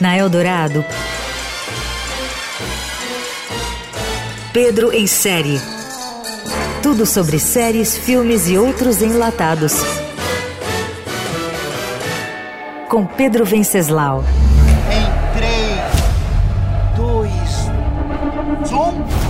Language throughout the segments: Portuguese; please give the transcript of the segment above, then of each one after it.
Na Eldorado, Pedro em série. Tudo sobre séries, filmes e outros enlatados. Com Pedro Venceslau. Em 3, 2, 1.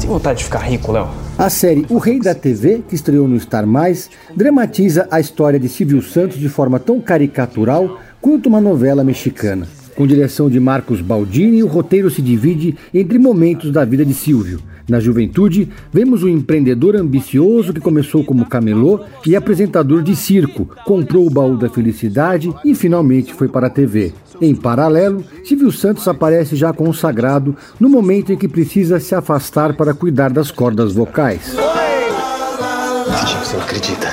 Tem vontade de ficar rico, Léo? A série O Rei da TV, que estreou no Star Mais, dramatiza a história de Silvio Santos de forma tão caricatural quanto uma novela mexicana. Com direção de Marcos Baldini, o roteiro se divide entre momentos da vida de Silvio. Na juventude, vemos um empreendedor ambicioso que começou como camelô e apresentador de circo, comprou o baú da felicidade e finalmente foi para a TV. Em paralelo, Silvio Santos aparece já consagrado no momento em que precisa se afastar para cuidar das cordas vocais. Acha que você não acredita?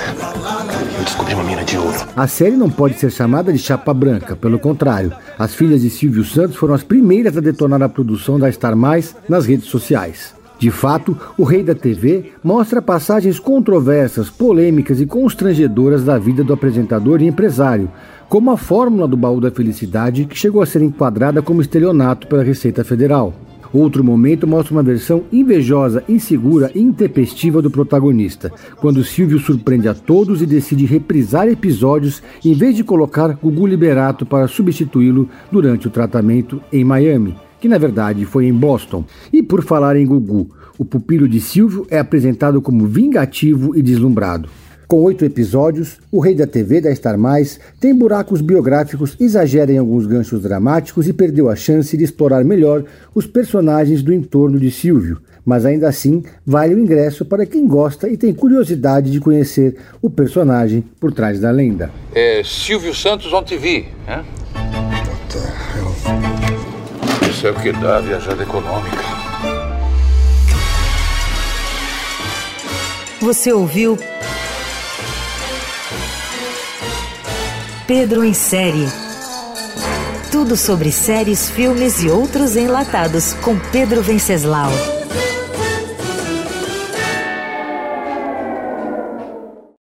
Eu descobri uma mina de ouro. A série não pode ser chamada de chapa branca, pelo contrário. As filhas de Silvio Santos foram as primeiras a detonar a produção da Star Mais nas redes sociais. De fato, o Rei da TV mostra passagens controversas, polêmicas e constrangedoras da vida do apresentador e empresário, como a fórmula do baú da felicidade, que chegou a ser enquadrada como estelionato pela Receita Federal. Outro momento mostra uma versão invejosa, insegura e intempestiva do protagonista, quando Silvio surpreende a todos e decide reprisar episódios em vez de colocar Gugu Liberato para substituí-lo durante o tratamento em Miami, que na verdade foi em Boston. E por falar em Gugu, o pupilo de Silvio é apresentado como vingativo e deslumbrado. Com oito episódios, o Rei da TV da Star Mais tem buracos biográficos, exagera em alguns ganchos dramáticos e perdeu a chance de explorar melhor os personagens do entorno de Silvio. Mas ainda assim, vale o ingresso para quem gosta e tem curiosidade de conhecer o personagem por trás da lenda. É Silvio Santos on TV, né? Isso é o que dá viajada econômica. Você ouviu Pedro em série. Tudo sobre séries, filmes e outros enlatados com Pedro Venceslau.